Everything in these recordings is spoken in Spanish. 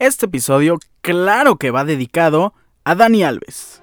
Este episodio, claro que va dedicado a Dani Alves.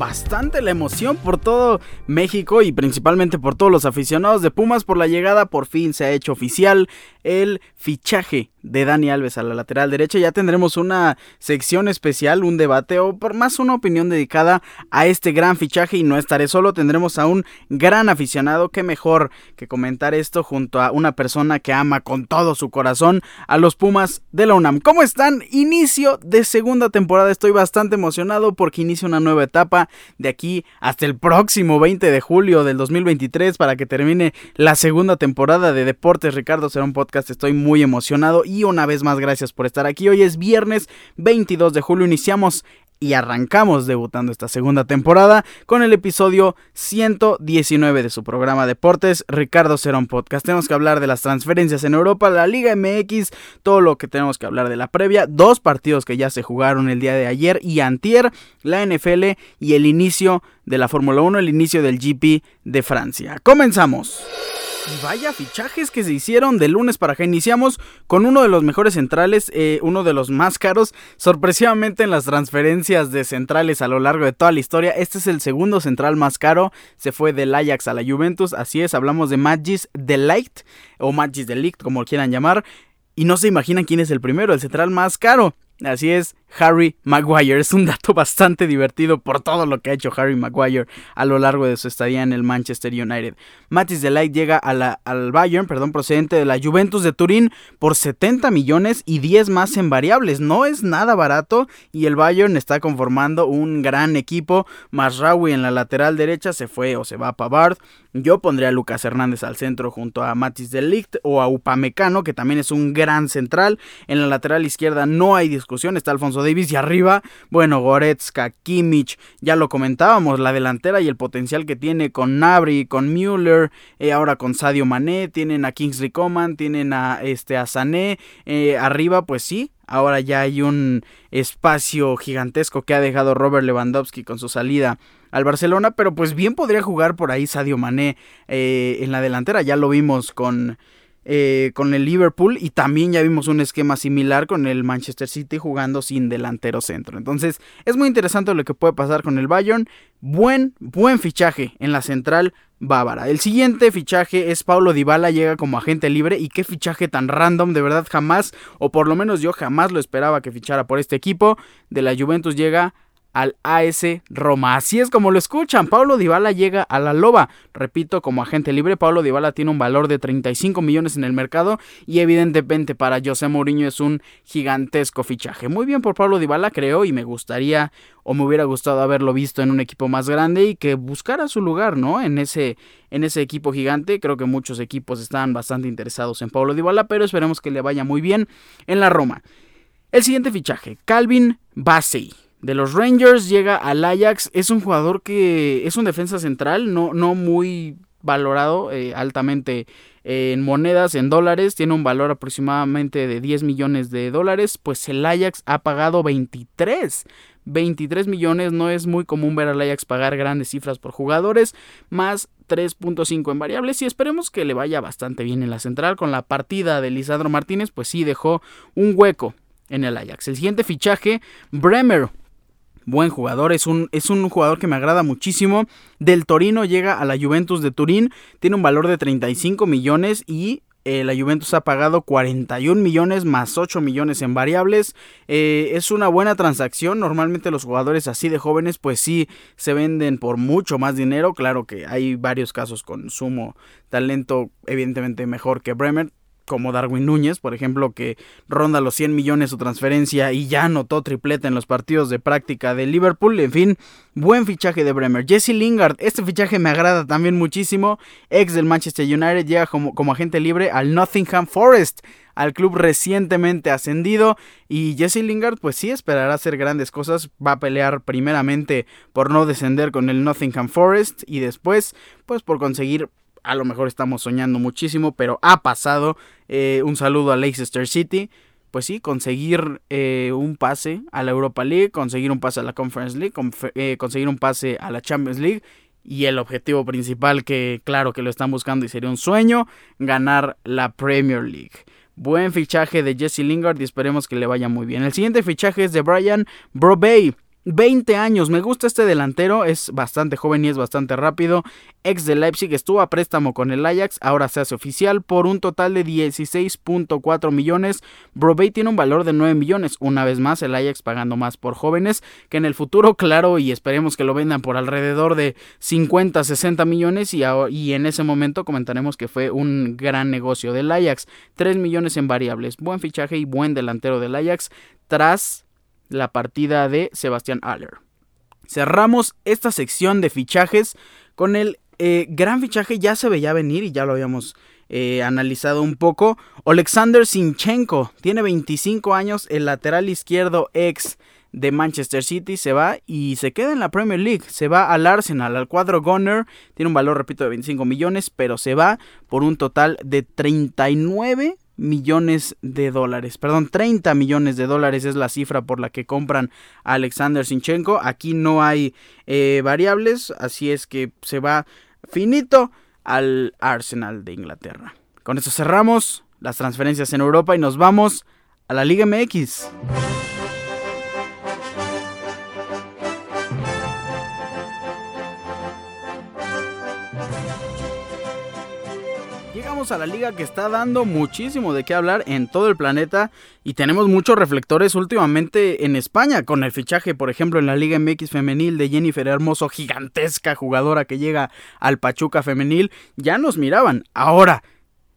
Bastante la emoción por todo México y principalmente por todos los aficionados de Pumas por la llegada. Por fin se ha hecho oficial el fichaje de Dani Alves a la lateral derecha. Ya tendremos una sección especial, un debate o por más una opinión dedicada a este gran fichaje y no estaré solo. Tendremos a un gran aficionado. Qué mejor que comentar esto junto a una persona que ama con todo su corazón a los Pumas de la UNAM. ¿Cómo están? Inicio de segunda temporada. Estoy bastante emocionado porque inicia una nueva etapa de aquí hasta el próximo 20 de julio del 2023 para que termine la segunda temporada de Deportes Ricardo será un podcast. Estoy muy emocionado y una vez más gracias por estar aquí. Hoy es viernes 22 de julio. Iniciamos y arrancamos debutando esta segunda temporada con el episodio 119 de su programa Deportes, Ricardo Cerón Podcast. Tenemos que hablar de las transferencias en Europa, la Liga MX, todo lo que tenemos que hablar de la previa, dos partidos que ya se jugaron el día de ayer y antier, la NFL y el inicio de la Fórmula 1, el inicio del GP de Francia. Comenzamos. Y vaya fichajes que se hicieron de lunes para acá. Iniciamos con uno de los mejores centrales, eh, uno de los más caros. Sorpresivamente en las transferencias de centrales a lo largo de toda la historia, este es el segundo central más caro. Se fue del Ajax a la Juventus. Así es, hablamos de Magis Delight o Magis Delict, como quieran llamar. Y no se imaginan quién es el primero, el central más caro. Así es, Harry Maguire. Es un dato bastante divertido por todo lo que ha hecho Harry Maguire a lo largo de su estadía en el Manchester United. Matis Delight llega al Bayern, perdón, procedente de la Juventus de Turín por 70 millones y 10 más en variables. No es nada barato y el Bayern está conformando un gran equipo. Masraoui en la lateral derecha se fue o se va a Pavard. Yo pondría a Lucas Hernández al centro junto a Matis Delict o a Upamecano, que también es un gran central. En la lateral izquierda no hay discusión, está Alfonso Davis y arriba, bueno, Goretzka, Kimmich, ya lo comentábamos, la delantera y el potencial que tiene con Nabri, con Müller, eh, ahora con Sadio Mané, tienen a Kingsley Coman, tienen a, este, a Sané, eh, arriba pues sí, ahora ya hay un espacio gigantesco que ha dejado Robert Lewandowski con su salida al Barcelona, pero pues bien podría jugar por ahí Sadio Mané eh, en la delantera, ya lo vimos con eh, con el Liverpool y también ya vimos un esquema similar con el Manchester City jugando sin delantero centro. Entonces es muy interesante lo que puede pasar con el Bayern. Buen, buen fichaje en la central bávara. El siguiente fichaje es Paulo Dybala, llega como agente libre y qué fichaje tan random, de verdad jamás, o por lo menos yo jamás lo esperaba que fichara por este equipo. De la Juventus llega al AS Roma. Así es como lo escuchan. Pablo Dybala llega a la Loba. Repito, como agente libre, Pablo Dybala tiene un valor de 35 millones en el mercado y evidentemente para José Mourinho es un gigantesco fichaje. Muy bien por Pablo Dybala, creo, y me gustaría o me hubiera gustado haberlo visto en un equipo más grande y que buscara su lugar, ¿no? En ese en ese equipo gigante. Creo que muchos equipos están bastante interesados en Pablo Dybala, pero esperemos que le vaya muy bien en la Roma. El siguiente fichaje, Calvin Bassey de los Rangers, llega al Ajax, es un jugador que es un defensa central, no, no muy valorado eh, altamente en monedas, en dólares, tiene un valor aproximadamente de 10 millones de dólares, pues el Ajax ha pagado 23. 23 millones, no es muy común ver al Ajax pagar grandes cifras por jugadores, más 3.5 en variables y esperemos que le vaya bastante bien en la central con la partida de Lisandro Martínez, pues sí dejó un hueco en el Ajax. El siguiente fichaje, Bremer, buen jugador, es un, es un jugador que me agrada muchísimo. Del Torino llega a la Juventus de Turín, tiene un valor de 35 millones y eh, la Juventus ha pagado 41 millones más 8 millones en variables. Eh, es una buena transacción. Normalmente los jugadores así de jóvenes pues sí se venden por mucho más dinero. Claro que hay varios casos con sumo talento evidentemente mejor que Bremer como Darwin Núñez, por ejemplo, que ronda los 100 millones su transferencia y ya anotó tripleta en los partidos de práctica de Liverpool. En fin, buen fichaje de Bremer. Jesse Lingard, este fichaje me agrada también muchísimo. Ex del Manchester United, llega como agente libre al Nottingham Forest al club recientemente ascendido y Jesse Lingard pues sí esperará hacer grandes cosas, va a pelear primeramente por no descender con el Nottingham Forest y después pues por conseguir a lo mejor estamos soñando muchísimo, pero ha pasado. Eh, un saludo a Leicester City. pues sí, conseguir eh, un pase a la Europa League, conseguir un pase a la Conference League, eh, conseguir un pase a la Champions League y el objetivo principal que claro que lo están buscando y sería un sueño, ganar la Premier League. Buen fichaje de Jesse Lingard y esperemos que le vaya muy bien. El siguiente fichaje es de Brian Brobey. 20 años, me gusta este delantero, es bastante joven y es bastante rápido. Ex de Leipzig estuvo a préstamo con el Ajax, ahora se hace oficial por un total de 16.4 millones. Brobey tiene un valor de 9 millones, una vez más el Ajax pagando más por jóvenes, que en el futuro, claro, y esperemos que lo vendan por alrededor de 50, 60 millones y, y en ese momento comentaremos que fue un gran negocio del Ajax. 3 millones en variables, buen fichaje y buen delantero del Ajax tras la partida de Sebastián Aller. Cerramos esta sección de fichajes con el eh, gran fichaje, ya se veía venir y ya lo habíamos eh, analizado un poco. Alexander Sinchenko tiene 25 años, el lateral izquierdo ex de Manchester City se va y se queda en la Premier League. Se va al Arsenal, al cuadro Gunner. Tiene un valor, repito, de 25 millones, pero se va por un total de 39 millones de dólares. Perdón, 30 millones de dólares es la cifra por la que compran a Alexander Sinchenko. Aquí no hay eh, variables, así es que se va finito al Arsenal de Inglaterra. Con eso cerramos las transferencias en Europa y nos vamos a la Liga MX. A la liga que está dando muchísimo de qué hablar en todo el planeta y tenemos muchos reflectores últimamente en España con el fichaje, por ejemplo, en la Liga MX femenil de Jennifer Hermoso, gigantesca jugadora que llega al Pachuca femenil, ya nos miraban. Ahora,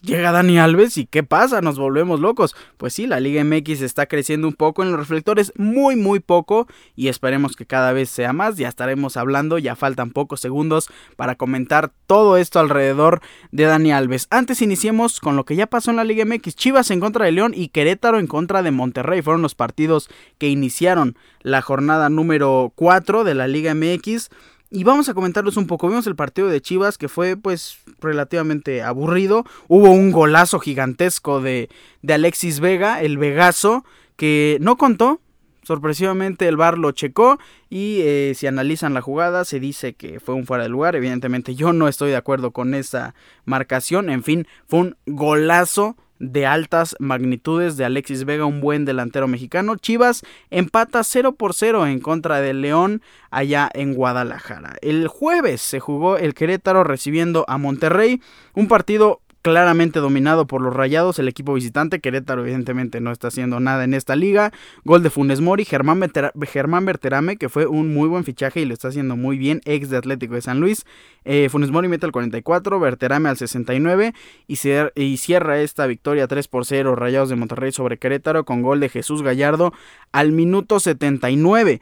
Llega Dani Alves y ¿qué pasa? Nos volvemos locos. Pues sí, la Liga MX está creciendo un poco en los reflectores, muy muy poco y esperemos que cada vez sea más. Ya estaremos hablando, ya faltan pocos segundos para comentar todo esto alrededor de Dani Alves. Antes iniciemos con lo que ya pasó en la Liga MX. Chivas en contra de León y Querétaro en contra de Monterrey. Fueron los partidos que iniciaron la jornada número 4 de la Liga MX. Y vamos a comentarlos un poco. Vimos el partido de Chivas que fue pues relativamente aburrido. Hubo un golazo gigantesco de, de Alexis Vega, el Vegazo, que no contó. Sorpresivamente el VAR lo checó y eh, si analizan la jugada se dice que fue un fuera de lugar. Evidentemente yo no estoy de acuerdo con esa marcación. En fin, fue un golazo de altas magnitudes de Alexis Vega, un buen delantero mexicano. Chivas empata 0 por 0 en contra del León allá en Guadalajara. El jueves se jugó el Querétaro recibiendo a Monterrey, un partido claramente dominado por los Rayados, el equipo visitante. Querétaro, evidentemente, no está haciendo nada en esta liga. Gol de Funes Mori, Germán, Germán Berterame, que fue un muy buen fichaje y lo está haciendo muy bien, ex de Atlético de San Luis. Eh, Funes Mori mete al 44, Berterame al 69 y, y cierra esta victoria 3 por 0, Rayados de Monterrey sobre Querétaro, con gol de Jesús Gallardo al minuto 79.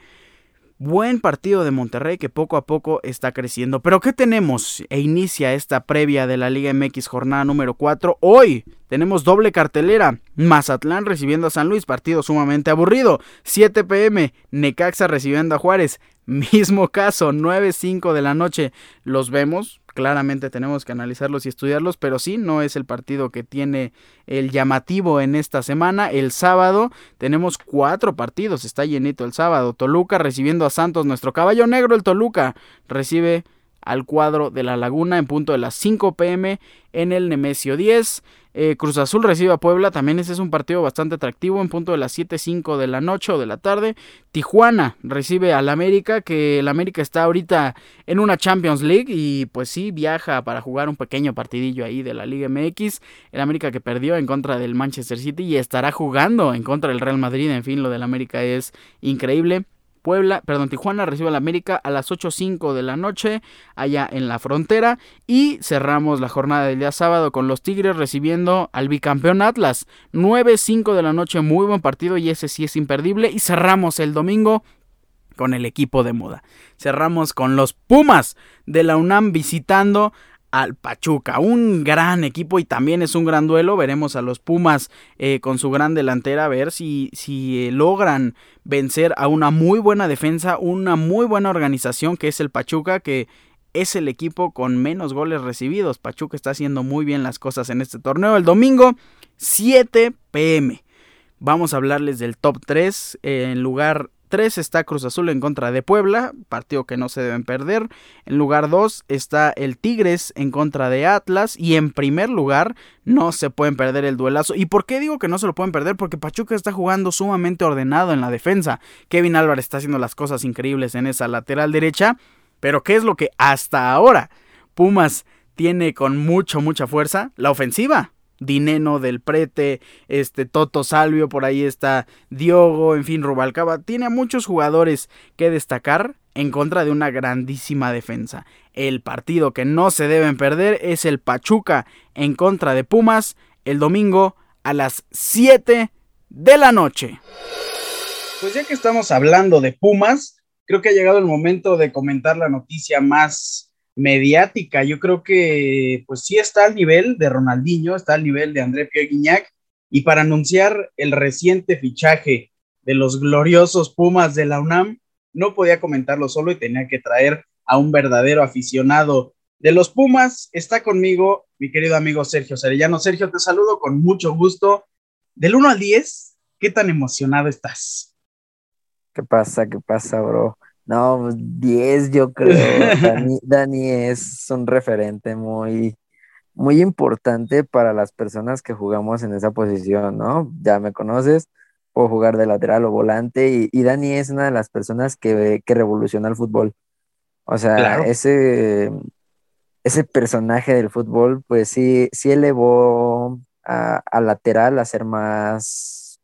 Buen partido de Monterrey que poco a poco está creciendo. Pero ¿qué tenemos? E inicia esta previa de la Liga MX jornada número 4. Hoy tenemos doble cartelera. Mazatlán recibiendo a San Luis, partido sumamente aburrido. 7 pm, Necaxa recibiendo a Juárez. Mismo caso, 9-5 de la noche. Los vemos, claramente tenemos que analizarlos y estudiarlos, pero sí, no es el partido que tiene el llamativo en esta semana. El sábado tenemos cuatro partidos, está llenito el sábado. Toluca recibiendo a Santos, nuestro caballo negro, el Toluca, recibe al cuadro de la Laguna en punto de las 5 pm en el Nemesio 10. Eh, Cruz Azul recibe a Puebla, también ese es un partido bastante atractivo en punto de las 7.05 de la noche o de la tarde. Tijuana recibe al América, que el América está ahorita en una Champions League y pues sí viaja para jugar un pequeño partidillo ahí de la Liga MX. El América que perdió en contra del Manchester City y estará jugando en contra del Real Madrid, en fin, lo del América es increíble. Puebla, perdón, Tijuana recibe al América a las 8.05 de la noche allá en la frontera. Y cerramos la jornada del día sábado con los Tigres recibiendo al bicampeón Atlas. 9.05 de la noche, muy buen partido y ese sí es imperdible. Y cerramos el domingo con el equipo de moda. Cerramos con los Pumas de la UNAM visitando al Pachuca. Un gran equipo y también es un gran duelo. Veremos a los Pumas eh, con su gran delantera a ver si, si eh, logran vencer a una muy buena defensa, una muy buena organización que es el Pachuca que es el equipo con menos goles recibidos. Pachuca está haciendo muy bien las cosas en este torneo. El domingo 7 pm. Vamos a hablarles del top 3. En lugar 3 está Cruz Azul en contra de Puebla, partido que no se deben perder. En lugar 2 está el Tigres en contra de Atlas. Y en primer lugar, no se pueden perder el duelazo. ¿Y por qué digo que no se lo pueden perder? Porque Pachuca está jugando sumamente ordenado en la defensa. Kevin Álvarez está haciendo las cosas increíbles en esa lateral derecha. Pero ¿qué es lo que hasta ahora Pumas tiene con mucho, mucha fuerza? La ofensiva. Dineno del Prete, este Toto Salvio, por ahí está Diogo, en fin, Rubalcaba. Tiene a muchos jugadores que destacar en contra de una grandísima defensa. El partido que no se deben perder es el Pachuca en contra de Pumas el domingo a las 7 de la noche. Pues ya que estamos hablando de Pumas, creo que ha llegado el momento de comentar la noticia más mediática. Yo creo que pues sí está al nivel de Ronaldinho, está al nivel de André Pierre Guignac y para anunciar el reciente fichaje de los gloriosos Pumas de la UNAM, no podía comentarlo solo y tenía que traer a un verdadero aficionado de los Pumas. Está conmigo mi querido amigo Sergio Serellano. Sergio, te saludo con mucho gusto. Del 1 al 10, ¿qué tan emocionado estás? ¿Qué pasa? ¿Qué pasa, bro? No, 10 pues, yo creo. Dani, es un referente muy, muy importante para las personas que jugamos en esa posición, ¿no? Ya me conoces, puedo jugar de lateral o volante y, Dani es una de las personas que, que revoluciona el fútbol. O sea, ese, ese personaje del fútbol, pues sí, sí elevó a, a lateral a ser más,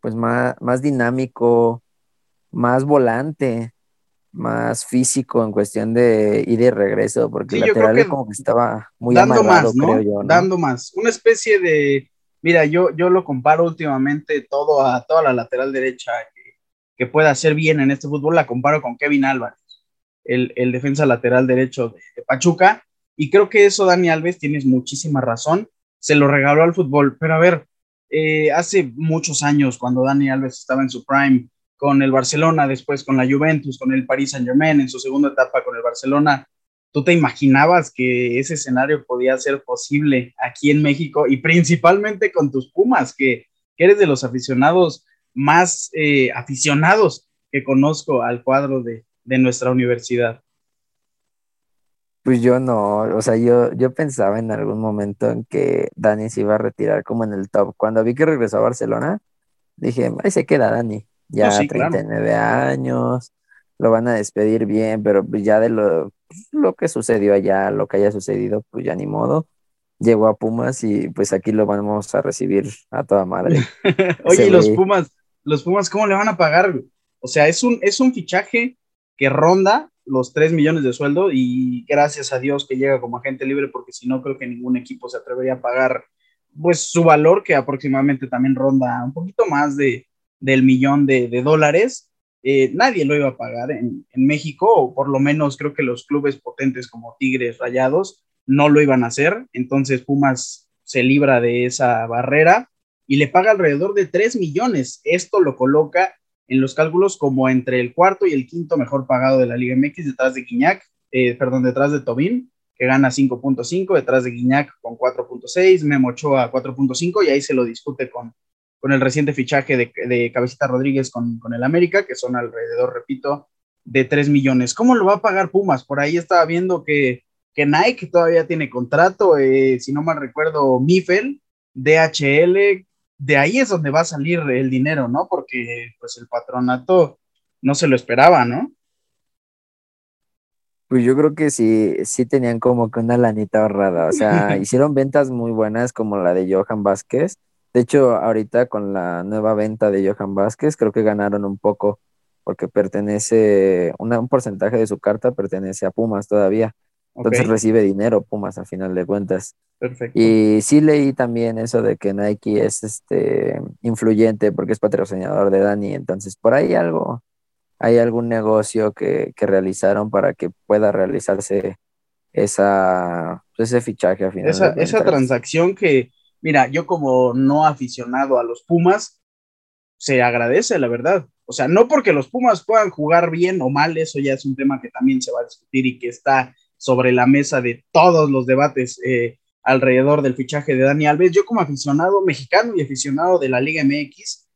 pues más, más dinámico, más volante, más físico en cuestión de ir y regreso, porque el lateral como que estaba muy dando más, ¿no? Creo yo, Dando más, una especie de, mira, yo, yo lo comparo últimamente todo a toda la lateral derecha que, pueda hacer bien en este fútbol, la comparo con Kevin Álvarez, el, defensa lateral derecho de, Pachuca, y creo que eso, Dani Alves, tienes muchísima razón, se lo regaló al fútbol, pero a ver, eh, hace muchos años, cuando Dani Alves estaba en su prime, con el Barcelona, después con la Juventus, con el Paris Saint Germain, en su segunda etapa con el Barcelona. ¿Tú te imaginabas que ese escenario podía ser posible aquí en México y principalmente con tus Pumas, que, eres de los aficionados más eh, aficionados que conozco al cuadro de, nuestra universidad? Pues yo no, o sea, yo, yo pensaba en algún momento en que Dani se iba a retirar como en el top. Cuando vi que regresó a Barcelona, dije, ahí se queda Dani ya 39 años, lo van a despedir bien, pero pues ya de lo, lo que sucedió allá, lo que haya sucedido, pues ya ni modo. Llegó a Pumas y pues aquí lo vamos a recibir a toda madre. Oye, y los Pumas, los Pumas, ¿cómo le van a pagar? O sea, es un, es un fichaje que ronda los 3 millones de sueldo y gracias a Dios que llega como agente libre porque si no creo que ningún equipo se atrevería a pagar pues su valor que aproximadamente también ronda un poquito más de, del millón de, dólares, eh, nadie lo iba a pagar en, México, o por lo menos creo que los clubes potentes como Tigres, Rayados, no lo iban a hacer. Entonces Pumas se libra de esa barrera y le paga alrededor de 3 millones. Esto lo coloca en los cálculos como entre el cuarto y el quinto mejor pagado de la Liga MX, detrás de Guiñac, eh, perdón, detrás de Tobín, que gana 5.5, detrás de Guiñac con 4.6, Memo Ochoa 4.5 y ahí se lo discute con, con el reciente fichaje de, de Cabecita Rodríguez con, con, el América, que son alrededor, repito, de 3 millones. ¿Cómo lo va a pagar Pumas? Por ahí estaba viendo que, que Nike todavía tiene contrato, eh, si no mal recuerdo, Mifel, DHL, de ahí es donde va a salir el dinero, ¿no? Porque pues el patronato no se lo esperaba, ¿no? Pues yo creo que sí, sí tenían como que una lanita ahorrada, o sea, hicieron ventas muy buenas como la de Johan Vázquez, de hecho, ahorita con la nueva venta de Johan Vázquez, creo que ganaron un poco, porque pertenece, un porcentaje de su carta pertenece a Pumas todavía. Entonces recibe dinero Pumas a final de cuentas. Perfecto. Y sí leí también eso de que Nike es este influyente porque es patrocinador de Dani. Entonces, por ahí algo, hay algún negocio que, realizaron para que pueda realizarse esa, ese fichaje a final esa, Esa transacción que mira, yo como no aficionado a los Pumas, se agradece, la verdad. O sea, no porque los Pumas puedan jugar bien o mal, eso ya es un tema que también se va a discutir y que está sobre la mesa de todos los debates eh, alrededor del fichaje de Dani Alves. Yo como aficionado mexicano y aficionado de la Liga MX,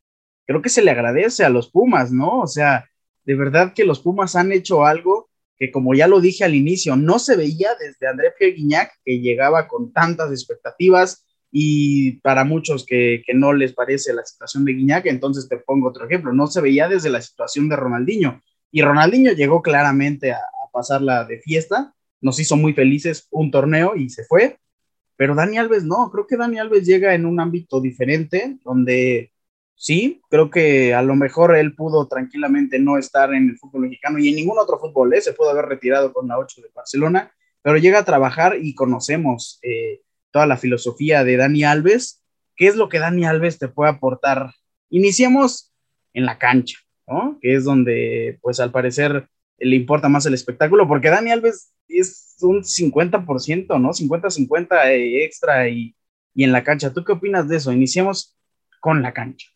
creo que se le agradece a los Pumas, ¿no? O sea, de verdad que los Pumas han hecho algo que como ya lo dije al inicio, no se veía desde André Pierre Guignac, que llegaba con tantas expectativas, y para muchos que, no les parece la situación de Guiñac, entonces te pongo otro ejemplo, no se veía desde la situación de Ronaldinho, y Ronaldinho llegó claramente a, a pasarla de fiesta, nos hizo muy felices un torneo y se fue, pero Dani Alves no, creo que Dani Alves llega en un ámbito diferente, donde sí, creo que a lo mejor él pudo tranquilamente no estar en el fútbol mexicano y en ningún otro fútbol, ¿eh? se pudo haber retirado con la 8 de Barcelona, pero llega a trabajar y conocemos eh, toda la filosofía de Dani Alves. ¿Qué es lo que Dani Alves te puede aportar? Iniciemos en la cancha, ¿no? Que es donde, pues al parecer, le importa más el espectáculo, porque Dani Alves es un 50%, ¿no? 50-50 eh, extra y, y en la cancha. ¿Tú qué opinas de eso? Iniciemos con la cancha.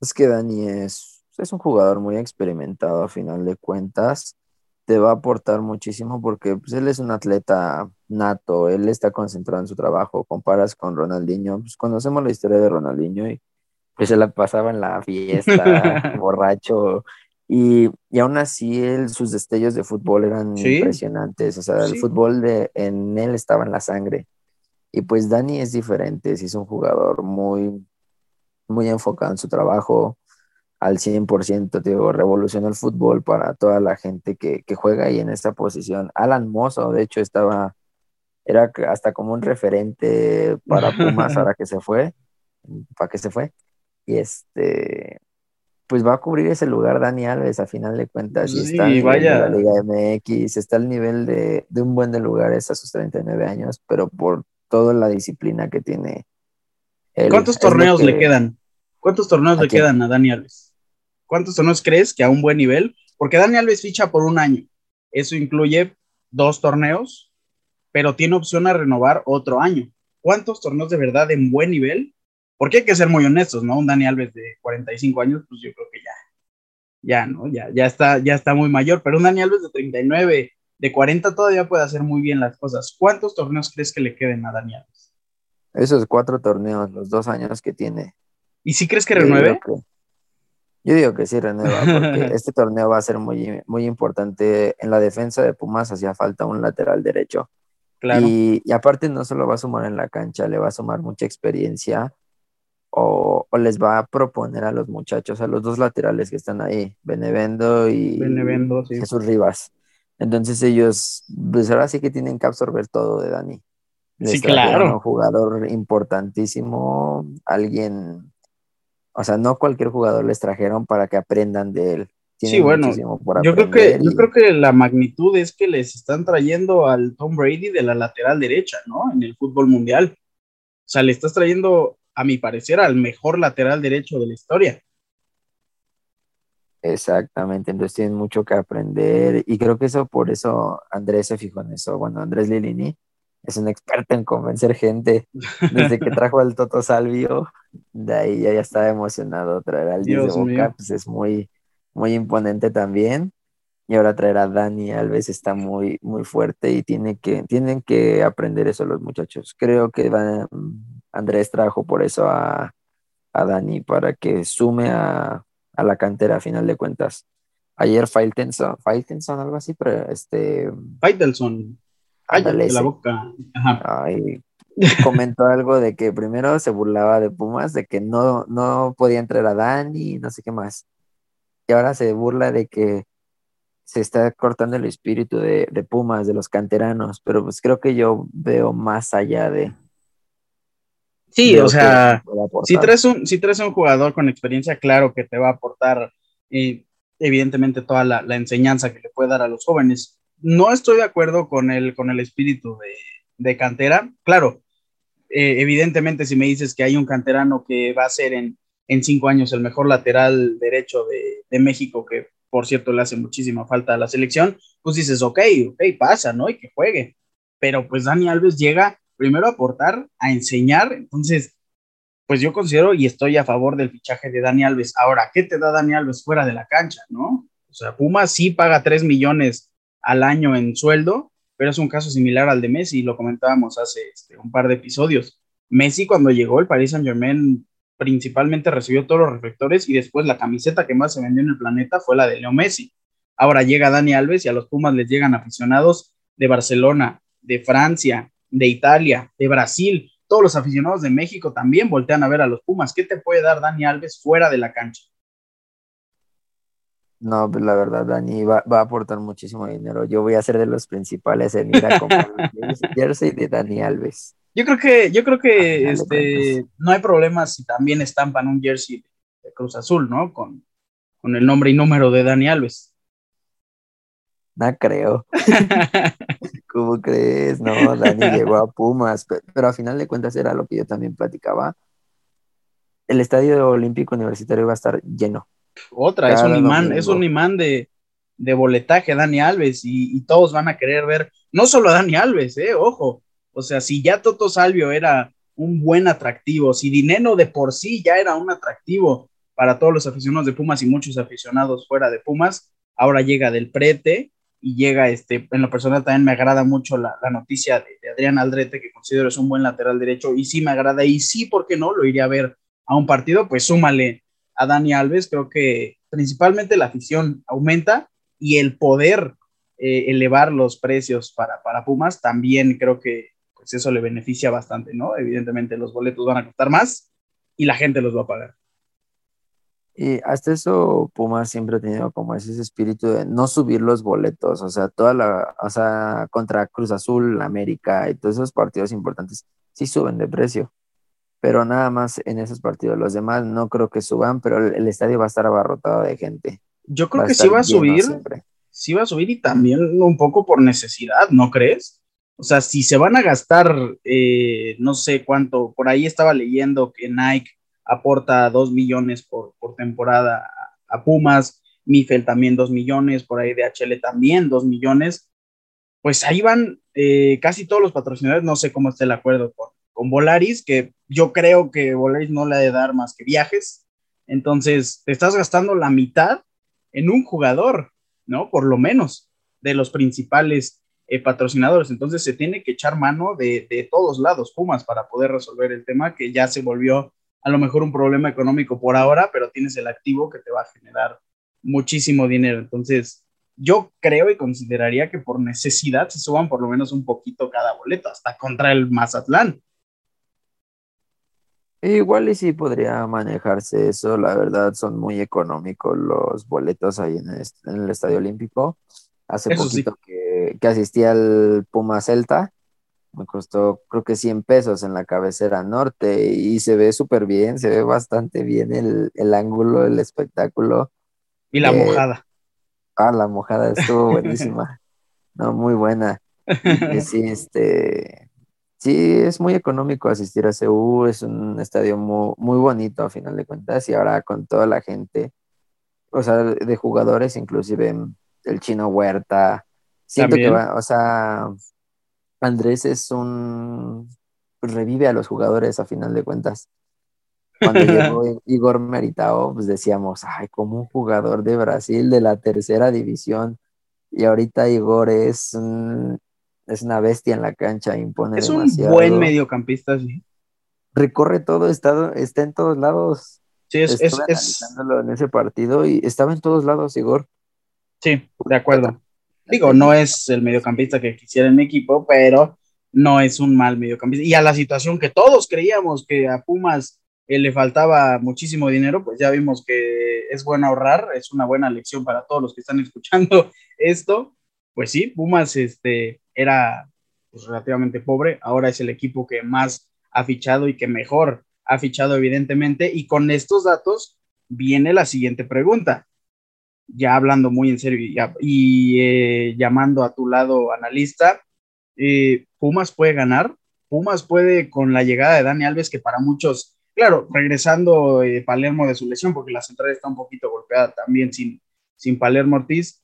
Es que Dani es, es un jugador muy experimentado a final de cuentas. Te va a aportar muchísimo porque pues, él es un atleta nato, él está concentrado en su trabajo. Comparas con Ronaldinho, pues conocemos la historia de Ronaldinho y pues se la pasaba en la fiesta, borracho. Y, y, aún así él, sus destellos de fútbol eran impresionantes. O sea, el fútbol de, en él estaba en la sangre. Y pues Dani es diferente, sí es un jugador muy, muy enfocado en su trabajo al 100%, digo, revolucionó el fútbol para toda la gente que, juega ahí en esta posición. Alan Mozo, de hecho, estaba, era hasta como un referente para Pumas ahora que se fue, para que se fue. Y este, pues va a cubrir ese lugar Dani Alves a final de cuentas. y está en la Liga MX, está al nivel de, de un buen de lugares a sus 39 años, pero por toda la disciplina que tiene. ¿Cuántos torneos le quedan? ¿Cuántos torneos le quedan a Dani Alves? ¿Cuántos torneos crees que a un buen nivel? Porque Dani Alves ficha por un año. Eso incluye dos torneos, pero tiene opción a renovar otro año. ¿Cuántos torneos de verdad en buen nivel? Porque hay que ser muy honestos, ¿no? Un Dani Alves de 45 años, pues yo creo que ya, ya, ¿no? Ya, ya, está, ya está muy mayor, pero un Dani Alves de 39, de 40 todavía puede hacer muy bien las cosas. ¿Cuántos torneos crees que le queden a Dani Alves? Esos cuatro torneos, los dos años que tiene. ¿Y si crees que renueve? Yo digo que, sí renueva, porque este torneo va a ser muy, muy importante. En la defensa de Pumas hacía falta un lateral derecho. Claro. Y, aparte no solo va a sumar en la cancha, le va a sumar mucha experiencia o, les va a proponer a los muchachos, a los dos laterales que están ahí, Benevendo y Jesús Rivas. Entonces ellos, pues ahora sí que tienen que absorber todo de Dani. sí, claro. Un jugador importantísimo, alguien, o sea, no cualquier jugador les trajeron para que aprendan de él. Sí, bueno, yo creo, que, yo creo que la magnitud es que les están trayendo al Tom Brady de la lateral derecha, ¿no? En el fútbol mundial. O sea, le estás trayendo, a mi parecer, al mejor lateral derecho de la historia. Exactamente, entonces tienen mucho que aprender y creo que eso por eso Andrés se fijó en eso. Bueno, Andrés Lilini es un experto en convencer gente. Desde que trajo al Toto Salvio, de ahí ya, ya estaba emocionado traer al Dios de Boca, pues es muy, muy imponente también. Y ahora traer a Dani Alves está muy, muy fuerte y tiene que, tienen que aprender eso los muchachos. Creo que Andrés trajo por eso a, a Dani para que sume a, a la cantera a final de cuentas. Ayer Faitelson, Faitelson, algo así, pero este... Faitelson. Cállate la boca. Ay, comentó algo de que primero se burlaba de Pumas, de que no, no podía entrar a Dani, no sé qué más. Y ahora se burla de que se está cortando el espíritu de, de Pumas, de los canteranos, pero pues creo que yo veo más allá de, Sí, o sea, si traes, un, si traes un jugador con experiencia, claro que te va a aportar y evidentemente toda la, enseñanza que le puede dar a los jóvenes. No estoy de acuerdo con el, con el espíritu de, cantera. Claro, eh, evidentemente si me dices que hay un canterano que va a ser en, en cinco años el mejor lateral derecho de, de, México, que por cierto le hace muchísima falta a la selección, pues dices, ok, ok, pasa, ¿no? Y que juegue. Pero pues Dani Alves llega primero aportar, a enseñar. Entonces, pues yo considero y estoy a favor del fichaje de Dani Alves. Ahora, ¿qué te da Dani Alves fuera de la cancha, no? O sea, Puma sí paga 3 millones al año en sueldo, pero es un caso similar al de Messi, lo comentábamos hace este, un par de episodios. Messi cuando llegó el Paris Saint Germain principalmente recibió todos los reflectores y después la camiseta que más se vendió en el planeta fue la de Leo Messi. Ahora llega Dani Alves y a los Pumas les llegan aficionados de Barcelona, de Francia, de Italia, de Brasil. Todos los aficionados de México también voltean a ver a los Pumas. ¿Qué te puede dar Dani Alves fuera de la cancha? No, pues la verdad, Dani va, a aportar muchísimo dinero. Yo voy a ser de los principales en ir a comprar el jersey de Dani Alves. Yo creo que, yo creo que este, no hay problema si también estampan un jersey de Cruz Azul, ¿no? Con, con el nombre y número de Dani Alves. No creo. ¿Cómo crees? No, Dani llegó a Pumas, pero, a final de cuentas era lo que yo también platicaba. El estadio olímpico universitario va a estar lleno. Otra, es un imán, es un imán de, de boletaje Dani Alves y, todos van a querer ver, no solo a Dani Alves, eh, ojo, o sea, si ya Toto Salvio era un buen atractivo, si Dineno de por sí ya era un atractivo para todos los aficionados de Pumas y muchos aficionados fuera de Pumas, ahora llega del prete y llega, este, en lo personal también me agrada mucho la, noticia de, Adrián Aldrete, que considero es un buen lateral derecho, y sí me agrada, y sí, ¿por qué no? Lo iría a ver a un partido, pues súmale a Dani Alves, creo que principalmente la afición aumenta y el poder eh, elevar los precios para, para Pumas también creo que pues eso le beneficia bastante, ¿no? Evidentemente los boletos van a costar más y la gente los va a pagar. Y hasta eso Pumas siempre ha tenido como ese espíritu de no subir los boletos, o sea, toda la, o sea, contra Cruz Azul, América y todos esos partidos importantes sí suben de precio, pero nada más en esos partidos. Los demás no creo que suban, pero el, estadio va a estar abarrotado de gente. Yo creo que sí va a subir, sí va a subir y también un poco por necesidad, ¿no crees? O sea, si se van a gastar, eh, no sé cuánto, por ahí estaba leyendo que Nike aporta dos millones por, temporada a, Pumas, Mifel también dos millones, por ahí DHL también dos millones, pues ahí van eh, casi todos los patrocinadores, no sé cómo está el acuerdo con, con Volaris, que yo creo que Volaris no le ha de dar más que viajes, entonces te estás gastando la mitad en un jugador, ¿no? Por lo menos de los principales eh, patrocinadores. Entonces se tiene que echar mano de, de, todos lados, Pumas, para poder resolver el tema que ya se volvió a lo mejor un problema económico por ahora, pero tienes el activo que te va a generar muchísimo dinero. Entonces, yo creo y consideraría que por necesidad se suban por lo menos un poquito cada boleto, hasta contra el Mazatlán. Igual y sí podría manejarse eso, la verdad son muy económicos los boletos ahí en el, Estadio Olímpico. Hace poquito que, que asistí al Puma Celta me costó creo que 100 pesos en la cabecera norte y se ve súper bien, se ve bastante bien el, ángulo, el espectáculo. Y la mojada. Ah, la mojada estuvo buenísima. no, muy buena. sí, este, sí, es muy económico asistir a CU, es un estadio muy, muy bonito a final de cuentas y ahora con toda la gente, o sea, de jugadores, inclusive el chino Huerta, siento que va, o sea, Andrés es un revive a los jugadores a final de cuentas. Cuando llegó Igor Meritao, pues decíamos, ay, como un jugador de Brasil de la tercera división. Y ahorita Igor es, es una bestia en la cancha, impone Es un buen mediocampista, sí. Recorre todo, está, está en todos lados. Sí, es, es, en ese partido y estaba en todos lados, Igor. Sí, de acuerdo. Digo, no es el mediocampista que quisiera en mi equipo, pero no es un mal mediocampista. Y a la situación que todos creíamos que a Pumas eh, le faltaba muchísimo dinero, pues ya vimos que es bueno ahorrar, es una buena lección para todos los que están escuchando esto. Pues sí, Pumas este, era pues, relativamente pobre, ahora es el equipo que más ha fichado y que mejor ha fichado evidentemente. Y con estos datos viene la siguiente pregunta ya hablando muy en serio y, eh, llamando a tu lado analista, eh, Pumas puede ganar, Pumas puede con la llegada de Dani Alves, que para muchos, claro, regresando eh, Palermo de su lesión, porque la central está un poquito golpeada también sin, sin Palermo Ortiz,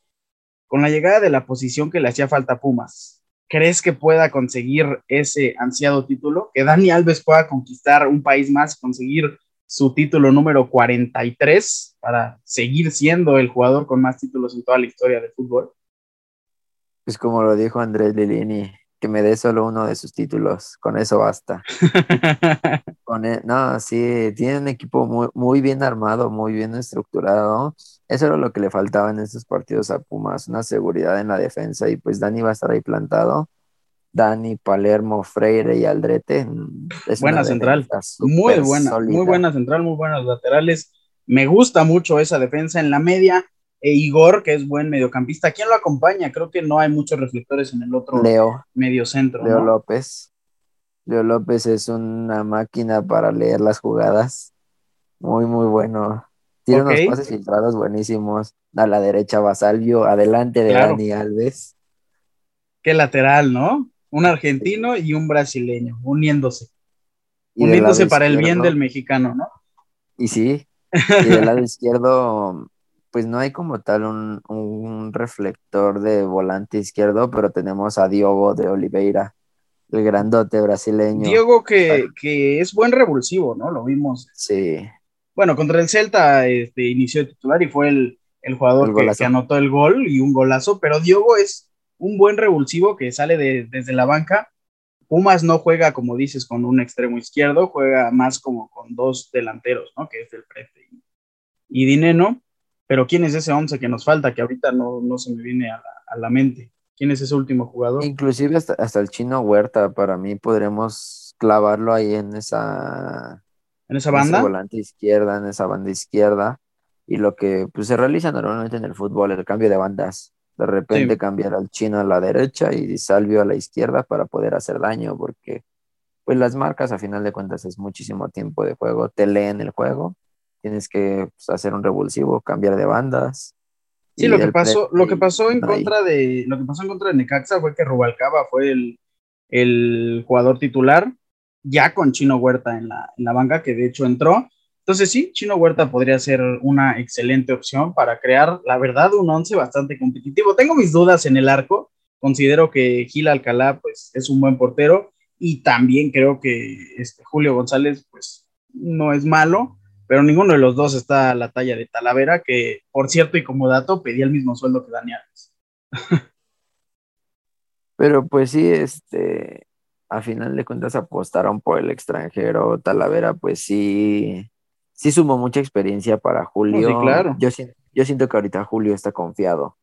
con la llegada de la posición que le hacía falta a Pumas, ¿crees que pueda conseguir ese ansiado título? Que Dani Alves pueda conquistar un país más, conseguir su título número 43 para seguir siendo el jugador con más títulos en toda la historia del fútbol? Pues como lo dijo Andrés Lilini, que me dé solo uno de sus títulos, con eso basta. con e, no, sí, tiene un equipo muy, muy bien armado, muy bien estructurado. Eso era lo que le faltaba en estos partidos a Pumas, una seguridad en la defensa y pues Dani va a estar ahí plantado. Dani, Palermo, Freire y Aldrete. buena central, muy buena, muy buena central, muy buenas laterales. Me gusta mucho esa defensa en la media. E Igor, que es buen mediocampista, ¿quién lo acompaña? Creo que no hay muchos reflectores en el otro Leo, medio centro. Leo López. Leo López es una máquina para leer las jugadas. Muy, muy bueno. Tiene unos pases filtrados buenísimos. A la derecha Basalvio, adelante de Dani Alves. Qué lateral, ¿no? Un argentino y un brasileño, uniéndose. uniéndose para el bien del mexicano, ¿no? Y sí. Y del lado izquierdo, pues no hay como tal un, reflector de volante izquierdo, pero tenemos a Diogo de Oliveira, el grandote brasileño. Diogo que, que es buen revulsivo, ¿no? Lo vimos. Sí. Bueno, contra el Celta este, inició titular y fue el, jugador que, que, anotó el gol y un golazo, pero Diogo es un buen revulsivo que sale desde la banca. Pumas no juega, como dices, con un extremo izquierdo, juega más como con dos delanteros, ¿no? Que es el Prete y, Dineno. Pero ¿quién es ese once que nos falta? Que ahorita no, no se me viene a la, mente. ¿Quién es ese último jugador? Inclusive hasta, hasta, el chino Huerta, para mí podremos clavarlo ahí en esa... ¿En esa banda? volante izquierda, en esa banda izquierda. Y lo que pues, se realiza normalmente en el fútbol, el cambio de bandas de repente cambiar al chino a la derecha y Salvio a la izquierda para poder hacer daño, porque pues las marcas a final de cuentas es muchísimo tiempo de juego, te leen el juego, tienes que pues, hacer un revulsivo, cambiar de bandas. Sí, lo que pasó, lo que pasó en contra de, lo que pasó en contra de Necaxa fue que Rubalcaba fue el, el jugador titular, ya con Chino Huerta en la, en la banca, que de hecho entró, entonces sí, Chino Huerta podría ser una excelente opción para crear, la verdad, un once bastante competitivo. Tengo mis dudas en el arco, considero que Gil Alcalá pues, es un buen portero y también creo que este, Julio González pues no es malo, pero ninguno de los dos está a la talla de Talavera, que por cierto y como dato pedía el mismo sueldo que Daniel. Pero pues sí, este, a final de cuentas apostaron por el extranjero, Talavera pues sí sí sumó mucha experiencia para Julio. Sí, claro. Yo, yo siento que ahorita Julio está confiado,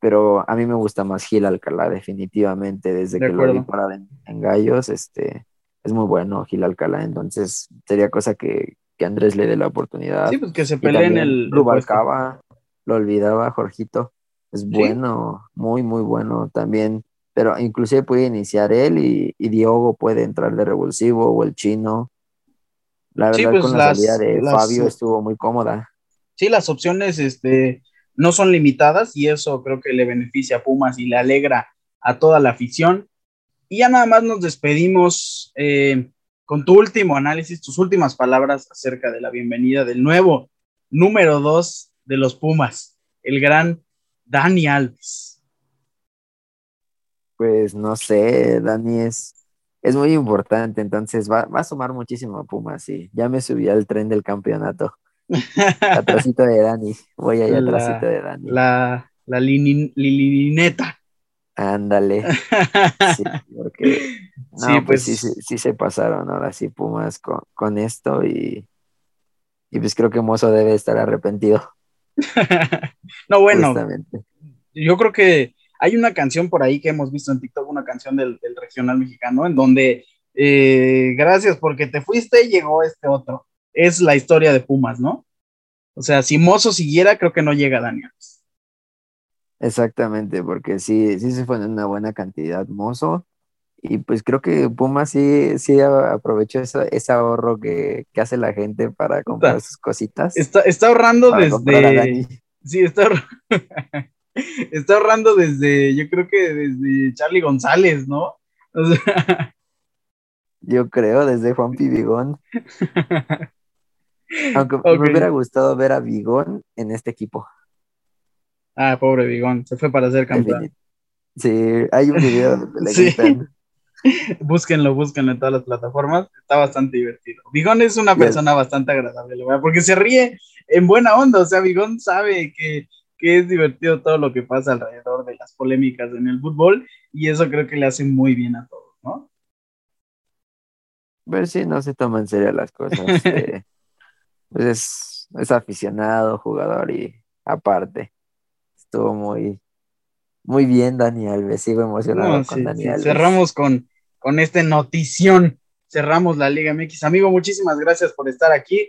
pero a mí me gusta más Gil Alcalá, definitivamente, desde que lo vi parado en, Gallos, este, es muy bueno Gil Alcalá, entonces sería cosa que, que Andrés le dé la oportunidad. Sí, pues que se pelee en el... Rubalcaba, lo olvidaba, Jorgito, es bueno, muy, muy bueno también, pero inclusive puede iniciar él y, y Diogo puede entrar de revulsivo o el chino la verdad, pues con la salida de Fabio estuvo muy cómoda. Sí, las opciones este, no son limitadas y eso creo que le beneficia a Pumas y le alegra a toda la afición. Y ya nada más nos despedimos eh, con tu último análisis, tus últimas palabras acerca de la bienvenida del nuevo número dos de los Pumas, el gran Dani Alves. Pues no sé, Dani es es muy importante, entonces va, a sumar muchísimo a Pumas, sí. Ya me subí al tren del campeonato. atrásito de Dani, voy allá atrásito de Dani. La, la lilineta. Ándale. Sí, porque sí, pues, sí, sí, se pasaron ahora sí Pumas con, esto y, y pues creo que Mozo debe estar arrepentido. no, bueno, yo creo que hay una canción por ahí que hemos visto en TikTok, una canción del, regional mexicano, en donde eh, gracias porque te fuiste, llegó este otro. Es la historia de Pumas, ¿no? O sea, si Mozo siguiera, creo que no llega Daniel. Exactamente, porque sí, sí se fue en una buena cantidad Mozo. Y pues creo que Pumas sí, sí aprovechó ese ahorro que, hace la gente para comprar sus cositas. Está, está ahorrando desde. Sí, está ahorrando. está ahorrando desde, yo creo que desde Charlie González, ¿no? yo creo, desde Juan Pibigón. Aunque me hubiera gustado ver a Bigón en este equipo. Ah, pobre Bigón, se fue para ser campeón. Sí, hay un video donde le sí. búsquenlo, búsquenlo en todas las plataformas. Está bastante divertido. Bigón es una persona bastante agradable, porque se ríe en buena onda. O sea, Bigón sabe que que es divertido todo lo que pasa alrededor de las polémicas en el fútbol y eso creo que le hace muy bien a todos, ¿no? Ver si no se toman en serio las cosas. Eh, pues es, aficionado, jugador y aparte estuvo muy, muy bien Dani Alves, sigo emocionado con Dani Alves. Cerramos con, con esta notición, cerramos la Liga MX. Amigo, muchísimas gracias por estar aquí.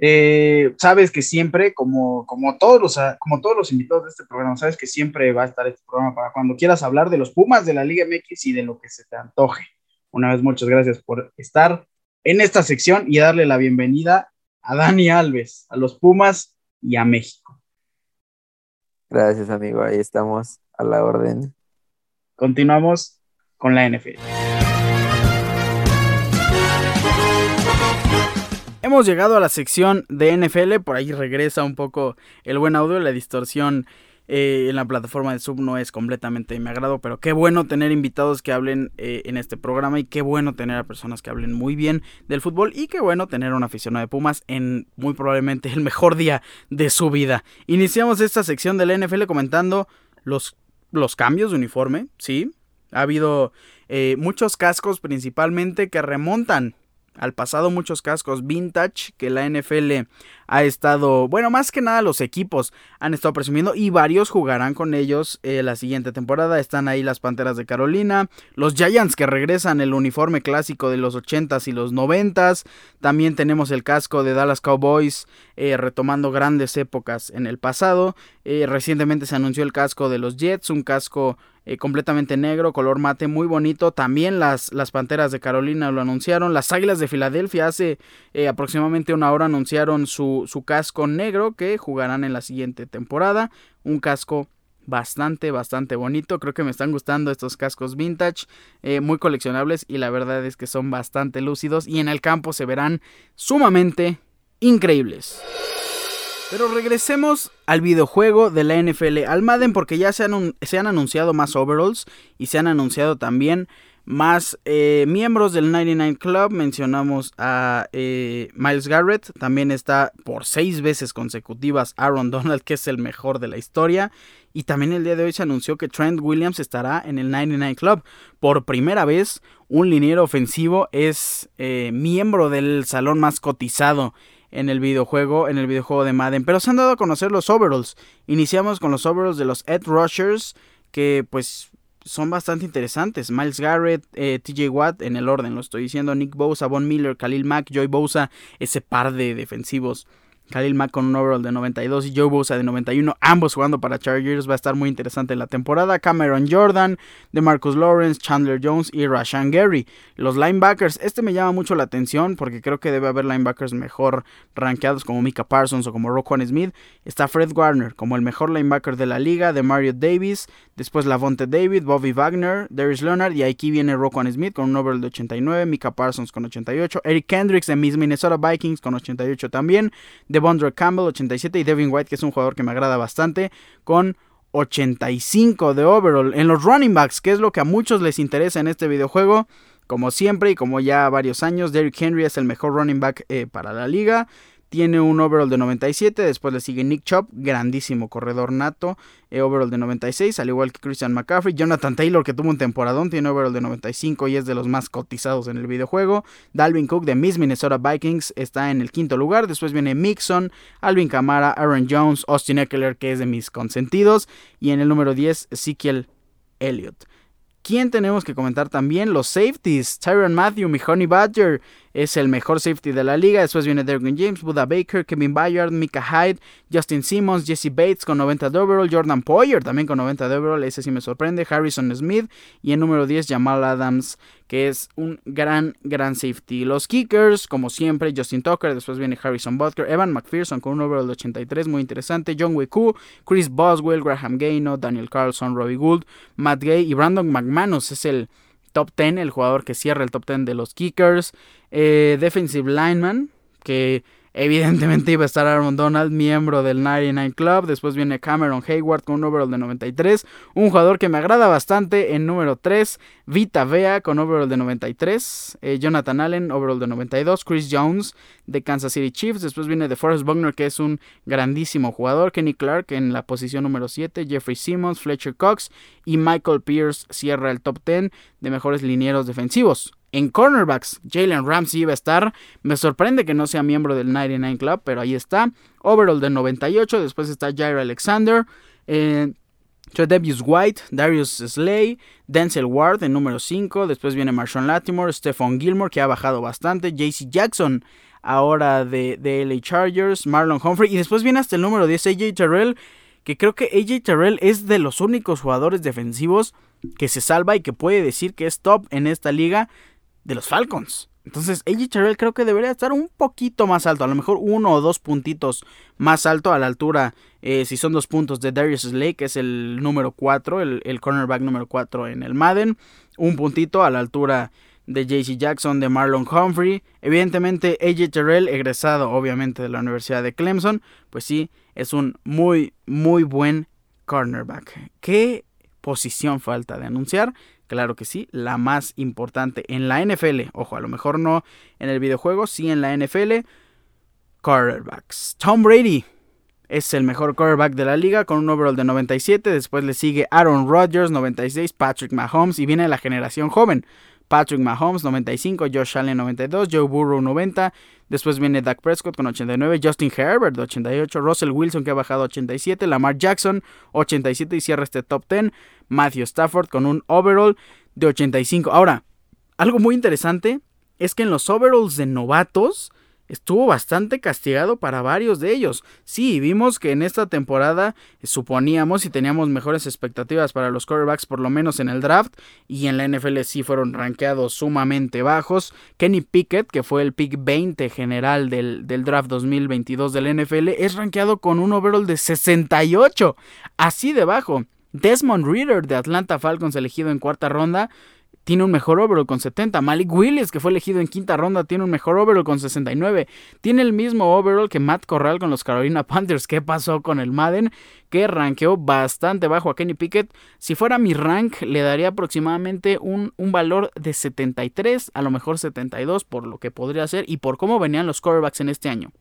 Eh, sabes que siempre, como, como, todos los, como todos los invitados de este programa, sabes que siempre va a estar este programa para cuando quieras hablar de los Pumas, de la Liga MX y de lo que se te antoje. Una vez, muchas gracias por estar en esta sección y darle la bienvenida a Dani Alves, a los Pumas y a México. Gracias, amigo. Ahí estamos a la orden. Continuamos con la NFL. Hemos llegado a la sección de NFL, por ahí regresa un poco el buen audio, la distorsión eh, en la plataforma de Sub no es completamente de mi agrado, pero qué bueno tener invitados que hablen eh, en este programa y qué bueno tener a personas que hablen muy bien del fútbol y qué bueno tener a un aficionado de Pumas en muy probablemente el mejor día de su vida. Iniciamos esta sección del NFL comentando los, los cambios de uniforme, ¿sí? Ha habido eh, muchos cascos principalmente que remontan al pasado muchos cascos vintage que la NFL ha estado, bueno, más que nada los equipos han estado presumiendo y varios jugarán con ellos eh, la siguiente temporada. Están ahí las Panteras de Carolina, los Giants que regresan el uniforme clásico de los 80s y los 90s. También tenemos el casco de Dallas Cowboys eh, retomando grandes épocas en el pasado. Eh, recientemente se anunció el casco de los Jets, un casco completamente negro, color mate, muy bonito. También las, las Panteras de Carolina lo anunciaron. Las Águilas de Filadelfia hace aproximadamente una hora anunciaron su, su, casco negro que jugarán en la siguiente temporada. Un casco bastante, bastante bonito. Creo que me están gustando estos cascos vintage, eh, muy coleccionables y la verdad es que son bastante lúcidos y en el campo se verán sumamente increíbles. Pero regresemos al videojuego de la NFL, al Madden, porque ya se han, anunciado más overalls y se han anunciado también más eh, miembros del 99 Club. Mencionamos a eh, Miles Garrett. También está por seis veces consecutivas Aaron Donald, que es el mejor de la historia. Y también el día de hoy se anunció que Trent Williams estará en el 99 Club. Por primera vez, un liniero ofensivo es eh, miembro del salón más cotizado en el videojuego, en el videojuego de Madden. Pero se han dado a conocer los overalls. Iniciamos con los overalls de los Ed Rushers, que pues son bastante interesantes. Miles Garrett, eh, TJ Watt, en el orden lo estoy diciendo, Nick Bosa, Von Miller, Khalil Mack, Joy Bosa, ese par de defensivos Khalil Mack con un overall de 92 y Joe Bosa de 91, ambos jugando para Chargers, va a estar muy interesante la temporada. Cameron Jordan, de Marcus Lawrence, Chandler Jones y Rashan Gary. Los linebackers, este me llama mucho la atención porque creo que debe haber linebackers mejor rankeados como Mika Parsons o como Roquan Smith. Está Fred Warner como el mejor linebacker de la liga, de Mario Davis, después Lavonte David, Bobby Wagner, Darius Leonard y aquí viene Roquan Smith con un overall de 89, Mika Parsons con 88, Eric Kendricks de Minnesota Vikings con 88 también. Devondre Campbell 87 y Devin White, que es un jugador que me agrada bastante, con 85 de overall. En los running backs, que es lo que a muchos les interesa en este videojuego, como siempre y como ya varios años, Derrick Henry es el mejor running back eh, para la liga tiene un overall de 97, después le sigue Nick Chop, grandísimo corredor nato, eh, overall de 96, al igual que Christian McCaffrey, Jonathan Taylor que tuvo un temporadón, tiene overall de 95 y es de los más cotizados en el videojuego, Dalvin Cook de Miss Minnesota Vikings está en el quinto lugar, después viene Mixon, Alvin Kamara, Aaron Jones, Austin Eckler que es de mis consentidos. Y en el número 10 Ezekiel Elliott. ¿Quién tenemos que comentar también? Los safeties. Tyron Matthew, mi Honey Badger, es el mejor safety de la liga. Después viene Derwin James, Buda Baker, Kevin Bayard, Mika Hyde, Justin Simmons, Jesse Bates con 90 de overall, Jordan Poyer también con 90 de overall, ese sí me sorprende, Harrison Smith y en número 10 Jamal Adams que es un gran, gran safety. Los kickers, como siempre, Justin Tucker, después viene Harrison Butker, Evan McPherson con un overall de 83, muy interesante, John Wiku, Chris Boswell, Graham Gaino, Daniel Carlson, Robbie Gould, Matt Gay y Brandon McManus es el top 10, el jugador que cierra el top 10 de los kickers. Eh, defensive lineman, que Evidentemente iba a estar Aaron Donald, miembro del 99 Club. Después viene Cameron Hayward con un overall de 93. Un jugador que me agrada bastante en número 3. Vita Vea con overall de 93. Eh, Jonathan Allen, overall de 92. Chris Jones de Kansas City Chiefs. Después viene de Forrest Buckner, que es un grandísimo jugador. Kenny Clark en la posición número 7. Jeffrey Simmons, Fletcher Cox y Michael Pierce cierra el top 10 de mejores linieros defensivos. En cornerbacks, Jalen Ramsey iba a estar. Me sorprende que no sea miembro del 99 Club, pero ahí está. Overall de 98. Después está Jair Alexander. Eh, White, Darius Slay, Denzel Ward en número 5. Después viene Marshawn Latimore, Stephon Gilmore, que ha bajado bastante. JC Jackson, ahora de, de LA Chargers. Marlon Humphrey. Y después viene hasta el número 10, AJ Terrell. Que creo que AJ Terrell es de los únicos jugadores defensivos que se salva y que puede decir que es top en esta liga de los Falcons. Entonces, AJ Terrell creo que debería estar un poquito más alto, a lo mejor uno o dos puntitos más alto a la altura, eh, si son dos puntos de Darius Slay, que es el número 4, el, cornerback número 4 en el Madden, un puntito a la altura de JC Jackson, de Marlon Humphrey, evidentemente AJ Terrell, egresado obviamente de la Universidad de Clemson, pues sí, es un muy, muy buen cornerback. ¿Qué posición falta de anunciar? Claro que sí, la más importante en la NFL. Ojo, a lo mejor no en el videojuego, sí en la NFL. Quarterbacks. Tom Brady es el mejor quarterback de la liga con un overall de 97. Después le sigue Aaron Rodgers, 96. Patrick Mahomes y viene la generación joven. Patrick Mahomes 95, Josh Allen 92, Joe Burrow 90, después viene Dak Prescott con 89, Justin Herbert 88, Russell Wilson que ha bajado 87, Lamar Jackson 87 y cierra este top 10, Matthew Stafford con un overall de 85. Ahora, algo muy interesante es que en los overalls de novatos estuvo bastante castigado para varios de ellos. Sí, vimos que en esta temporada suponíamos y teníamos mejores expectativas para los quarterbacks, por lo menos en el draft, y en la NFL sí fueron rankeados sumamente bajos. Kenny Pickett, que fue el pick 20 general del, del draft 2022 del NFL, es rankeado con un overall de 68, así de bajo. Desmond Reader de Atlanta Falcons elegido en cuarta ronda tiene un mejor overall con 70. Malik Willis, que fue elegido en quinta ronda, tiene un mejor overall con 69. Tiene el mismo overall que Matt Corral con los Carolina Panthers. ¿Qué pasó con el Madden? Que rankeó bastante bajo a Kenny Pickett. Si fuera mi rank, le daría aproximadamente un, un valor de 73, a lo mejor 72, por lo que podría ser y por cómo venían los quarterbacks en este año.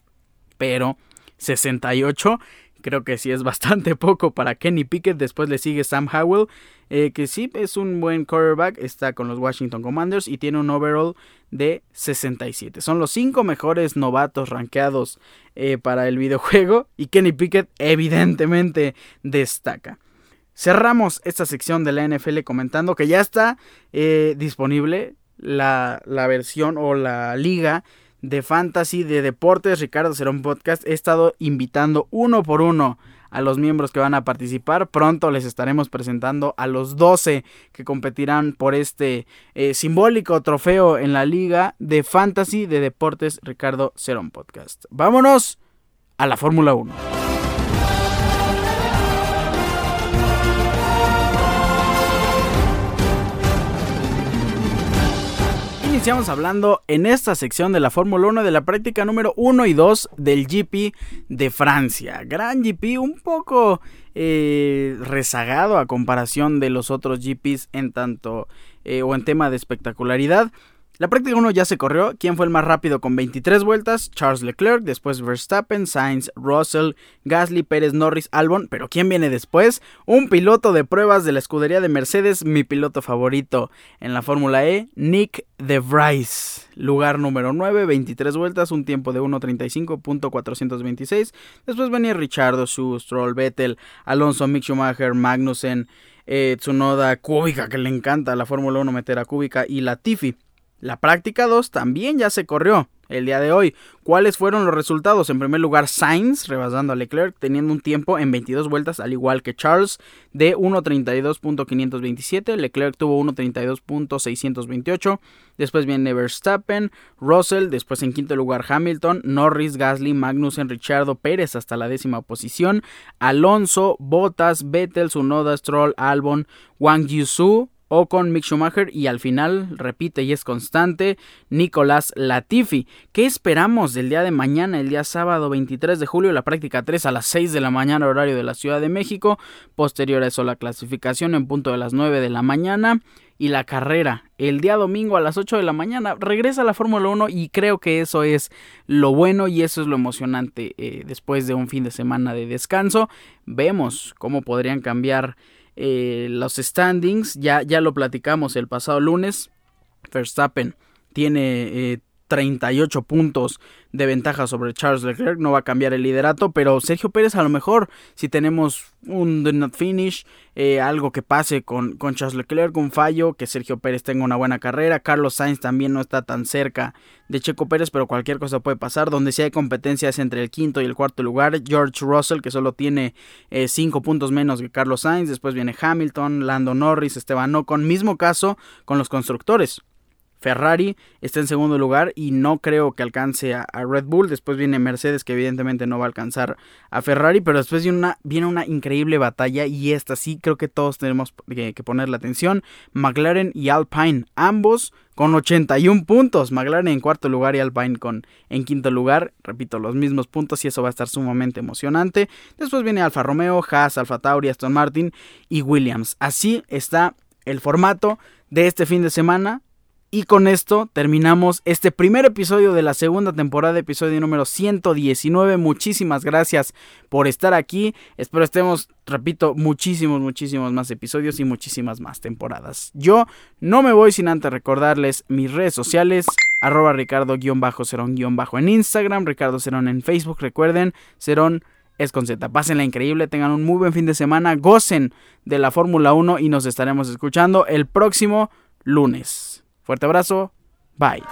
Pero 68 Creo que sí es bastante poco para Kenny Pickett. Después le sigue Sam Howell, eh, que sí es un buen quarterback. Está con los Washington Commanders y tiene un overall de 67. Son los cinco mejores novatos rankeados eh, para el videojuego. Y Kenny Pickett evidentemente destaca. Cerramos esta sección de la NFL comentando que ya está eh, disponible la, la versión o la liga de fantasy, de deportes, Ricardo Serón Podcast. He estado invitando uno por uno a los miembros que van a participar. Pronto les estaremos presentando a los 12 que competirán por este eh, simbólico trofeo en la liga de fantasy de deportes Ricardo Cerón Podcast. Vámonos a la Fórmula 1. Iniciamos hablando en esta sección de la Fórmula 1 de la práctica número 1 y 2 del GP de Francia. Gran GP, un poco eh, rezagado a comparación de los otros GPs en tanto eh, o en tema de espectacularidad. La práctica 1 ya se corrió. ¿Quién fue el más rápido con 23 vueltas? Charles Leclerc, después Verstappen, Sainz, Russell, Gasly, Pérez, Norris, Albon. Pero ¿quién viene después? Un piloto de pruebas de la escudería de Mercedes, mi piloto favorito en la Fórmula E, Nick de Vries. Lugar número 9, 23 vueltas, un tiempo de 1.35.426. Después venía Richardo, Schuh, Stroll, Vettel, Alonso, Mick Schumacher, Magnussen, eh, Tsunoda, Kubica, que le encanta la Fórmula 1 meter a Kubica, y Latifi. La práctica 2 también ya se corrió el día de hoy. ¿Cuáles fueron los resultados? En primer lugar, Sainz rebasando a Leclerc, teniendo un tiempo en 22 vueltas, al igual que Charles, de 1.32.527. Leclerc tuvo 1.32.628. Después viene Verstappen, Russell, después en quinto lugar Hamilton, Norris, Gasly, Magnussen, Richardo Pérez hasta la décima posición, Alonso, Bottas, Vettel, Sunoda, Stroll, Albon, Wang Yusu, o con Mick Schumacher y al final repite y es constante Nicolás Latifi. ¿Qué esperamos del día de mañana, el día sábado 23 de julio, la práctica 3 a las 6 de la mañana horario de la Ciudad de México, posterior a eso la clasificación en punto de las 9 de la mañana y la carrera el día domingo a las 8 de la mañana. Regresa la Fórmula 1 y creo que eso es lo bueno y eso es lo emocionante eh, después de un fin de semana de descanso. Vemos cómo podrían cambiar eh, los standings. Ya, ya lo platicamos el pasado lunes. Verstappen tiene 38 eh, puntos de ventaja sobre Charles Leclerc, no va a cambiar el liderato, pero Sergio Pérez a lo mejor si tenemos un do not finish, eh, algo que pase con, con Charles Leclerc, un fallo, que Sergio Pérez tenga una buena carrera, Carlos Sainz también no está tan cerca de Checo Pérez, pero cualquier cosa puede pasar, donde si hay competencias entre el quinto y el cuarto lugar, George Russell que solo tiene 5 eh, puntos menos que Carlos Sainz, después viene Hamilton, Lando Norris, Esteban Ocon, mismo caso con los constructores. Ferrari está en segundo lugar y no creo que alcance a, Red Bull. Después viene Mercedes que evidentemente no va a alcanzar a Ferrari, pero después viene una, increíble batalla y esta sí creo que todos tenemos que, que poner la atención. McLaren y Alpine, ambos con 81 puntos. McLaren en cuarto lugar y Alpine con en quinto lugar. Repito, los mismos puntos y eso va a estar sumamente emocionante. Después viene Alfa Romeo, Haas, Alfa Tauri, Aston Martin y Williams. Así está el formato de este fin de semana. Y con esto terminamos este primer episodio de la segunda temporada, episodio número 119. Muchísimas gracias por estar aquí. Espero estemos, repito, muchísimos, muchísimos más episodios y muchísimas más temporadas. Yo no me voy sin antes recordarles mis redes sociales, arroba ricardo-cerón- en Instagram, Ricardo Cerón en Facebook. Recuerden, Cerón es con Z. Pásenla increíble, tengan un muy buen fin de semana, gocen de la Fórmula 1 y nos estaremos escuchando el próximo lunes. Fuerte abrazo. Bye.